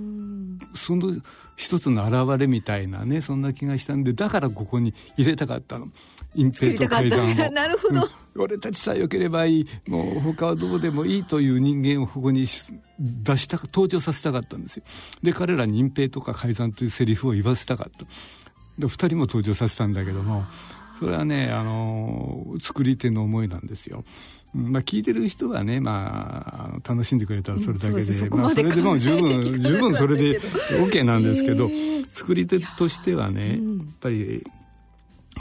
その一つの表れみたいなねそんな気がしたんでだからここに入れたかったの。隠蔽と改ざんを。なるほど、うん、俺たちさえよければいい。もう他はどうでもいいという人間をここに出した登場させたかったんですよ。で彼らに隠蔽とか改ざんというセリフを言わせたかったで2人も登場させたんだけどもそれはねあの作り手の思いなんですよ。まあ、聞いてる人はね、まあ、楽しんでくれたらそれだけで、うん、まあ、それでも十分十分それで OK なんですけど、作り手としてはね、やっぱり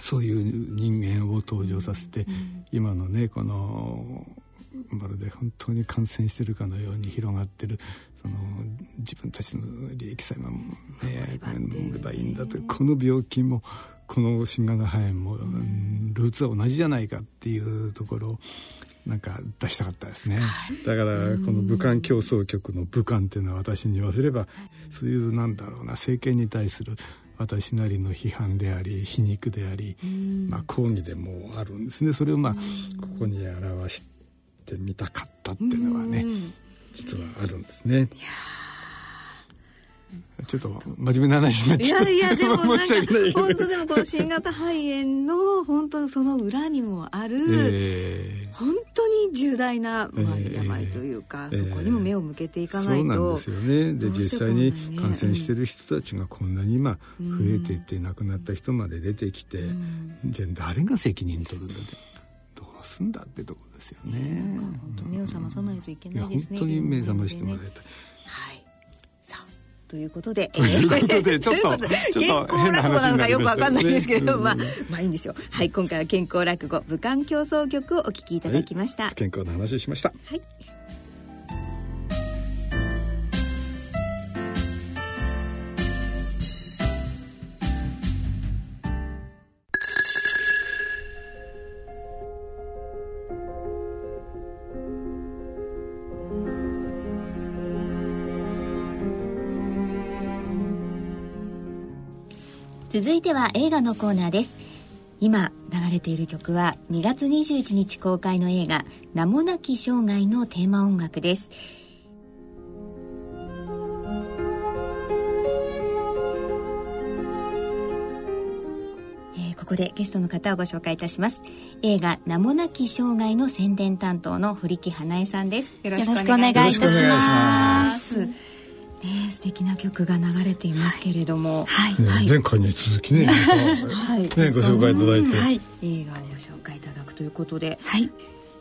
そういう人間を登場させて、今のねこのまるで本当に感染してるかのように広がってるその自分たちの利益さえ守ればいいんだとこの病気もこの新型肺炎もルーツは同じじゃないかっていうところをなんか出したかったですね、だからこの武漢競争局の武漢っていうのは私に言わせればそういうなんだろうな政権に対する私なりの批判であり皮肉であり、まあ、抗議でもあるんですね。それをまあここに表してみたかったっていうのはね実はあるんですね。いやちょっと真面目な話になっちゃった。いやいや、でもなんか、本当でもこの新型肺炎の、本当その裏にもある、えー、本当に重大な、まあ、病というか、えー、そこにも目を向けていかないと。そうなんですよね。で、実際に感染してる人たちがこんなに今、増えていって亡くなった人まで出てきて、うん、じゃあ誰が責任取るんだって。どうすんだってとこですよね。本当目を覚まさないといけないですね。本当に目覚ましてもらいたい。はい。さあ。ということで、ということで ちょっと健康落語なのかよくわかんないんですけど、まあまあいいんですよはい今回は健康落語武漢競争曲をお聞きいただきました、健康の話しましたはい続いては映画のコーナーです。今流れている曲は2月21日公開の映画「名もなき生涯」のテーマ音楽です。えーここでゲストの方をご紹介いたします。映画名もなき生涯の宣伝担当の堀木花江さんです。よろしくお願いいたします。ね素敵な曲が流れていますけれども、はい、ねはい。前回に続きね、はい。ね、ご紹介いただいて、はい。映画をご紹介いただくということで。はい。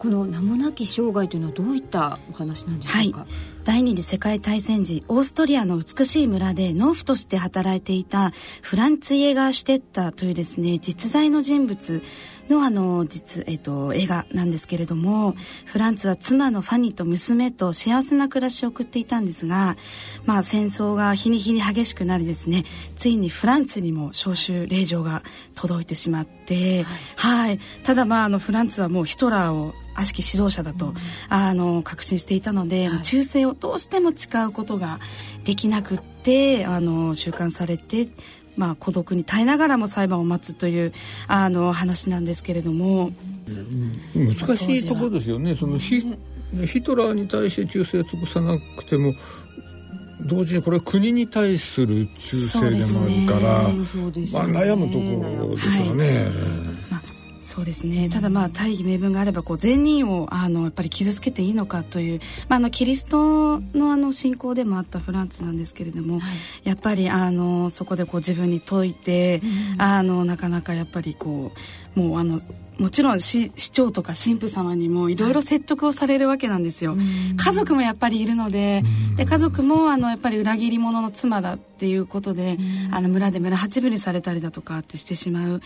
この名もなき生涯というのはどういったお話なんでしょうか、第二次世界大戦時オーストリアの美しい村で農夫として働いていたフランツ・イエガーシュテッターというですね実在の人物のあの実、えっと、映画なんですけれどもフランツは妻のファニーと娘と幸せな暮らしを送っていたんですが、まあ、戦争が日に日に激しくなりですねついにフランツにも召集令状が届いてしまって、はい。ただまああのフランツはもうヒトラーを悪しき指導者だと、あの確信していたので、忠誠をどうしても誓うことができなくってあの収監されて、まあ、孤独に耐えながらも裁判を待つというあの話なんですけれども、難しいところですよね。そのヒヒトラーに対して忠誠を尽くさなくても同時にこれは国に対する忠誠でもあるから、そうですまあ、ね悩むところでしょうね、まあそうですね。ただまあ大義名分があればこう善人をあのやっぱり傷つけていいのかという、まあ、あのキリストのあの信仰でもあったフランツなんですけれども、やっぱりあのそこでこう自分に説いて、あのなかなかやっぱりこうもうあのもちろん市市長とか神父様にもいろいろ説得をされるわけなんですよ、家族もやっぱりいるので,、で家族もあのやっぱり裏切り者の妻だっていうことで、あの村で村八分にされたりだとかってしてしまう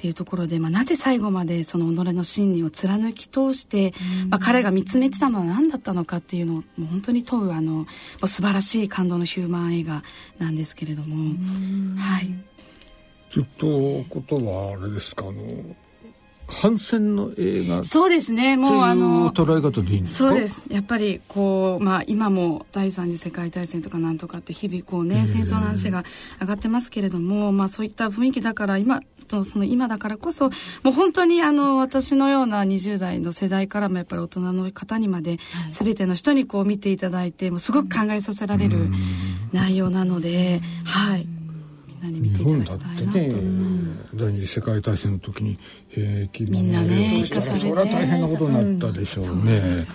っていうところで、まあ、なぜ最後までその己の信念を貫き通して、まあ、彼が見つめてたのは何だったのかっていうのをもう本当に問うあのもう素晴らしい感動のヒューマン映画なんですけれども、はい、ずっとことはあれですかあの反戦の映画ってそうですね。いうもうあの捉え方でいいんですか？そうです。やっぱりこう、まあ、今も第三次世界大戦とかなんとかって日々こうね戦争の話が上がってますけれども、まあ、そういった雰囲気だから今とその今だからこそもう本当にあの私のような20代の世代からもやっぱり大人の方にまで全ての人にこう見ていただいてもうすごく考えさせられる内容なので、はい。みんなに見て日いただ本だってきたいなと。ね第二次世界大戦の時に兵役みんなねそしたらそ生かされは大変なことになったでしょうね,、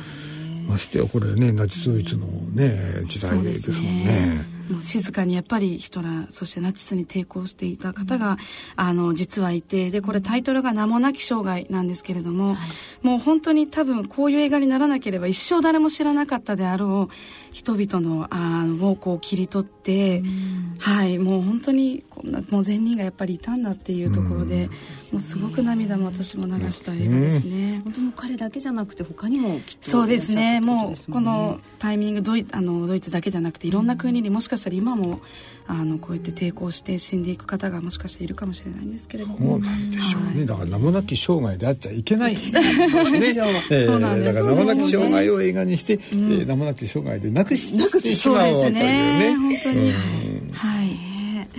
ましてやこれねナチスドイツのね時代ですもんねもう静かにやっぱりヒトラーそしてナチスに抵抗していた方が、あの実はいてでこれタイトルが「名もなき生涯」なんですけれども、もう本当に多分こういう映画にならなければ一生誰も知らなかったであろう人々のあのをこう切り取って、はいもう本当にこんなもう善人がやっぱりいたんだっていうところで、もうすごく涙も私も流した映画ですね。本当に彼だけじゃなくて他にもきっとそうですね。もうこのタイミングドイあのドイツだけじゃなくていろんな国にもしかしたら今もあのこうやって抵抗して死んでいく方がもしかしているかもしれないんですけれども。そうなんでしょうね、だから名もなき生涯であっちゃいけない。んですねえーそうなんです。だから名もなき生涯を映画にして、えー名もなき生涯でなくしてしまおうというね。本当に、うん。はい。ね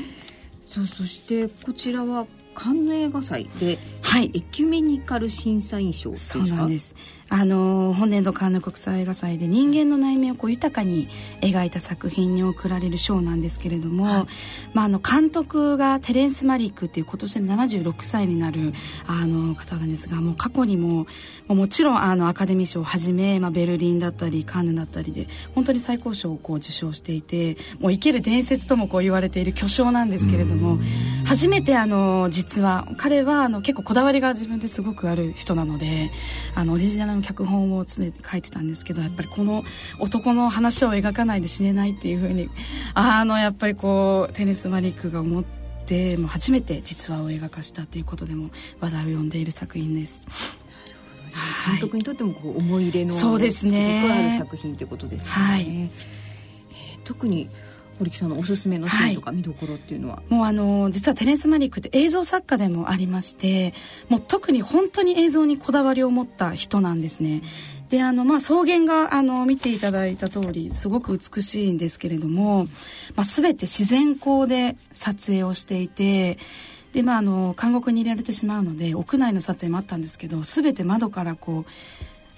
そうそしてこちらはカンヌ映画祭ではい。エキュメニカル審査員賞ですか？そうなんですあの本年度カンヌ国際映画祭で人間の内面をこう豊かに描いた作品に贈られる賞なんですけれども、まあ、あの監督がテレンス・マリックっていう今年で76歳になるあの方なんですがもう過去にももちろんあのアカデミー賞をはじめ、まあ、ベルリンだったりカンヌだったりで本当に最高賞をこう受賞していてもう生ける伝説ともこう言われている巨匠なんですけれども初めてあの実は彼はあの結構こだわりが自分ですごくある人なのであのオリジナルの脚本を常に書いてたんですけどやっぱりこの男の話を描かないで死ねないっていうふうにあのやっぱりこうテニス・マリックが思ってもう初めて実話を映画化したということでも話題を呼んでいる作品です。監督にとってもこう思い入れのそうですね。すごくある作品ということですね、はい、えー、特に堀木さんのおすすめのシーンとか見どころっていうのは、はい、もうあの実はテレンス・マリックって映像作家でもありましてもう特に本当に映像にこだわりを持った人なんですね。であのまあ草原があの見ていただいた通りすごく美しいんですけれども、まあ、全て自然光で撮影をしていてでまああの監獄に入れられてしまうので屋内の撮影もあったんですけど全て窓からこう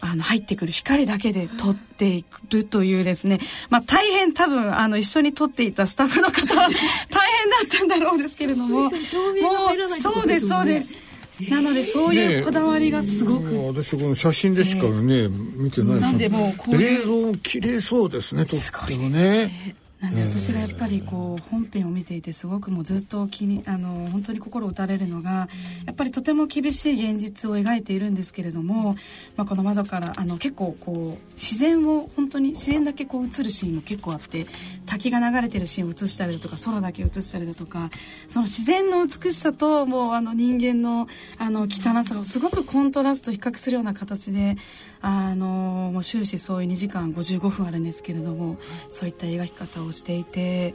あの入ってくる光だけで撮っているというですね、まあ、大変多分あの一緒に撮っていたスタッフの方は 大変だったんだろうですけれどももうそうですそうです。なのでそういうこだわりがすごく、ね、私この写真でしかね、えー、見てないなんでもうこう映像綺麗そうですねとってもねなんで私がやっぱりこう本編を見ていてすごくもうずっと気にあの本当に心打たれるのがやっぱりとても厳しい現実を描いているんですけれども、まあ、この窓からあの結構こう自然を本当に自然だけこう映るシーンも結構あって滝が流れてるシーンを映したりだとか空だけ映したりだとかその自然の美しさともうあの人間のあの汚さをすごくコントラスト比較するような形であのもう終始そういう2時間55分あるんですけれどもそういった描き方をしていて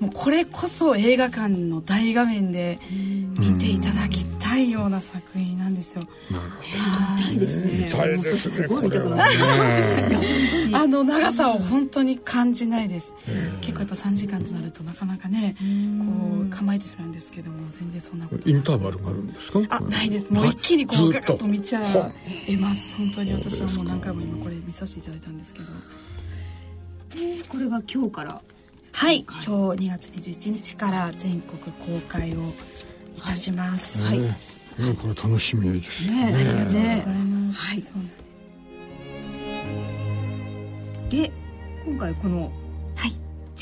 もうこれこそ映画館の大画面で見ていただきたいような作品なんですよ。見たいですね。見たいですね。これはね。あの長さを本当に感じないです。結構やっぱ3時間となるとなかなかね、こう構えてしまうんですけども、全然そんなことインターバルがあるんですか？あ、ないです。もう一気にこうガガッと見ちゃいます。本当に私はもう何回も今これ見させていただいたんですけど。で、これが今日からはい。今日2月21日から全国公開をいたします、はい、はい、ね、これ楽しみです。ねねありがとうございます、はい、で今回この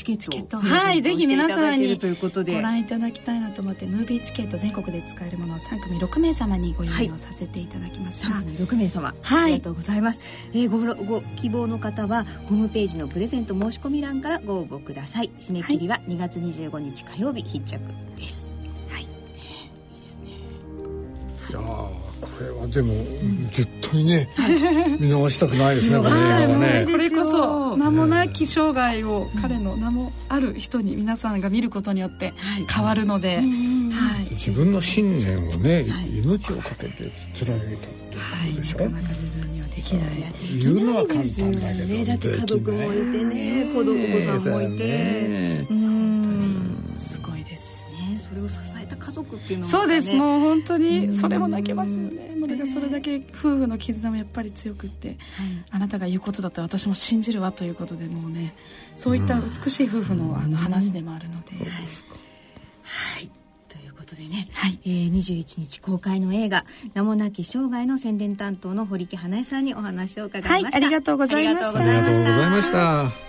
チケット。はいぜひ皆様にご覧いただきたいなと思ってムービーチケット全国で使えるものを3組6名様にご用意をさせていただきました、はい、6名様、はい、ありがとうございます、えー、ごご希望の方はホームページのプレゼント申し込み欄からご応募ください。締め切りは2月25日火曜日必着です。はい、いいですね。いやこれはでも、絶対ね、見逃したくないですねこね。これこそ名もなき生涯を彼の名もある人に皆さんが見ることによって変わるので、はい。自分の信念をね、命を懸けて貫いたっていうことでしょ、はい、なかなか自分にはできない。言うのは簡単だけどねだって家族もいてね子供さんもいて、うんれを支えた家族っていうのは、ね、そうです。もう本当にそれも泣けますよね。だからそれだけ夫婦の絆もやっぱり強くって、あなたが言うことだったら私も信じるわということでもうねそういった美しい夫婦のあの話でもあるので、はい、はい。ということでね、はい。えー、21日公開の映画「名もなき生涯」の宣伝担当の堀木花江さんにお話を伺いました、はい、ありがとうございました。ありがとうございました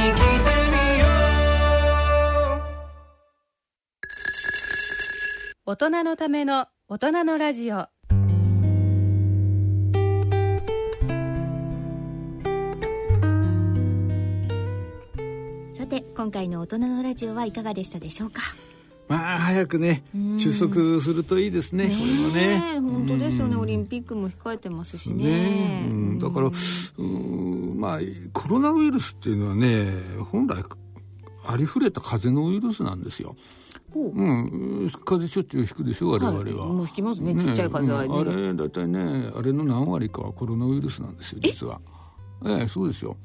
大人のための大人のラジオ。さて今回の大人のラジオはいかがでしたでしょうか？まあ早くね収束するといいですね、これもね。本当ですよね、オリンピックも控えてますしね、ねだからまあコロナウイルスっていうのはね本来ありふれた風邪のウイルスなんですよ。う。ん、風邪しょっちゅう引くでしょ我々は、はい、もう引きますねちっちゃい風邪は、ね、あれ大体ねあれの何割かはコロナウイルスなんですよ実は。ええそうですよ。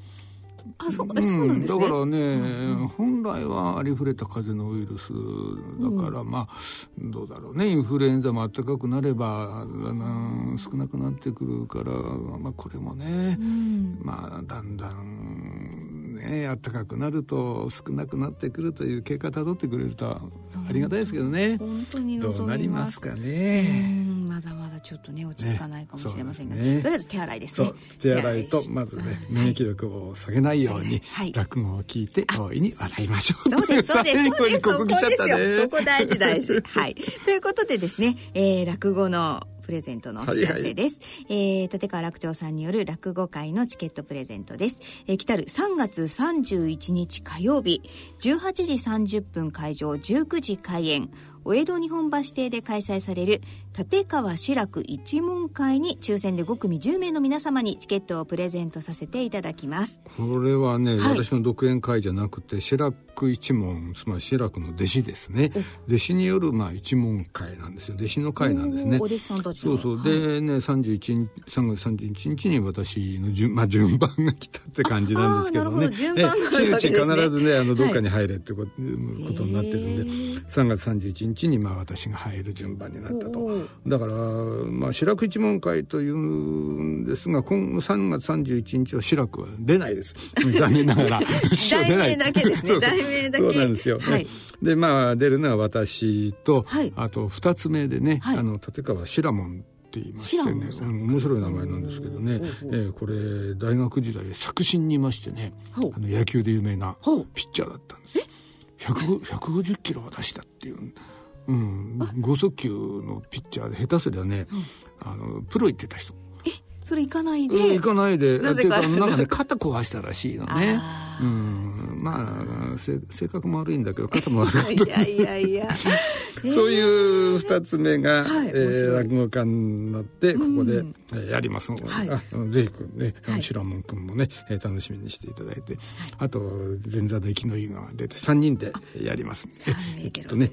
あそうそうなんですね、だからね、うん、本来はありふれた風邪のウイルスだから、うん、まあどうだろうねインフルエンザも暖かくなれば少なくなってくるから、まあ、これもね、うん、まあだんだんね暖かくなると少なくなってくるという経過たどってくれるとありがたいですけどね。本当にどうなりますかね。まだまだちょっとね落ち着かないかもしれませんが、ねね、とりあえず手洗いですね。手洗いとまずね免疫力を下げないように、はい、落語を聞いて大いに笑いましょう。そうですそうです。そうです ここそこ大事大事。はい。ということでですね、えー、落語のプレゼントのお知らせです。はいはい、えー、立川楽長さんによる落語会のチケットプレゼントです。えー、来たる3月31日火曜日、18時30分会場、19時開演、お江戸日本橋邸で開催される立川志らく一門会に抽選で5組10名の皆様にチケットをプレゼントさせていただきます。これはね、はい、私の独演会じゃなくて志らく一門つまり志らくの弟子ですね。弟子によるまあ一門会なんですよ。弟子の会なんですね。お弟子さんたちそうそう、はい、でね31日3月31日に私の順, まあ、順番が来たって感じなんですけどね。順番が真打ち必ずねあのどっかに入れってこと,、ことになってるんで3月31日日にまあ私が入る順番になったと。だから、まあ、志らく一門会というんですが今3月31日は志らくは出ないです。残念ながら。題名だけですね。題名だけ。そうなんですよ、はい、でまあ出るのは私と、はい、あと2つ目でね、はい、あの立川志らもんって言いましてね、面白い名前なんですけどね、えー、これ大学時代作新にいましてね。あの野球で有名なピッチャーだったんです。150キロは出したっていううん、剛速球のピッチャーで下手すりゃね、うん、あのプロ行ってた人。えそれ行かないで、行かないで。なぜか。なんかね肩壊したらしいのね。うん。まあ性格も悪いんだけど肩も悪かったいやいやいや。そういう二つ目が、はい、えー、落語家になってここで、うん、えー、やります。ので、はい、あぜひくんね、はい、白門くんもね、えー、楽しみにしていただいて、はい、あと前座の生きのいいが出て三人でやりますんで、えっとね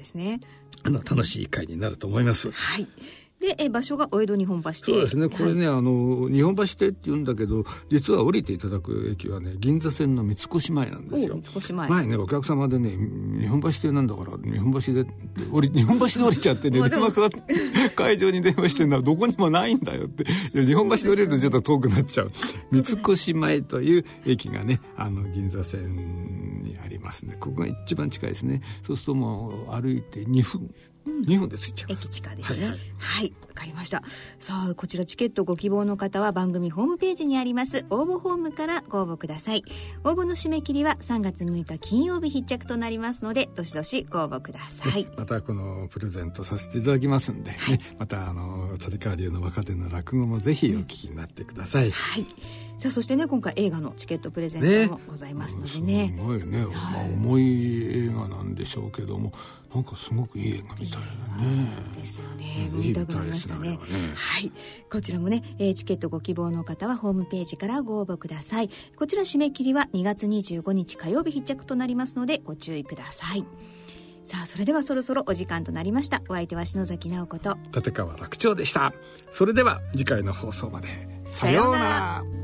あの楽しい会になると思います。はいでえ場所がお江戸日本橋。そうですね。これね、はい、あの日本橋邸って言うんだけど実は降りていただく駅はね銀座線の三越前なんですよ。三越前。前ねお客様でね日本橋邸なんだから日本橋で降り日本橋で降りちゃってね電話が会場に電話してんのはどこにもないんだよって。日本橋で降りるとちょっと遠くなっちゃう。三越前という駅がねあの銀座線にありますね。ここが一番近いですね。そうするともう歩いて2分2分で着いちゃう駅地下ですね。はい。わ、かりました。さあこちらチケットご希望の方は番組ホームページにあります応募フォームからご応募ください。応募の締め切りは3月6日金曜日必着となりますのでどしどしご応募ください。またこのプレゼントさせていただきますんで、ね、はい、またあの立川流の若手の落語もぜひお聞きになってください、うん、はい。さあそしてね今回映画のチケットプレゼントもございますのでね、ね、すごいね、まあ、重い映画なんでしょうけどもなんかすごくいい映画みたいなね。ですよね。見たくなりましたね。ねはい。こちらもね、えー、チケットご希望の方はホームページからご応募ください。こちら締め切りは2月25日火曜日必着となりますのでご注意ください。さあそれではそろそろお時間となりましたお相手は篠崎直子と立川楽長でしたそれでは次回の放送までさようなら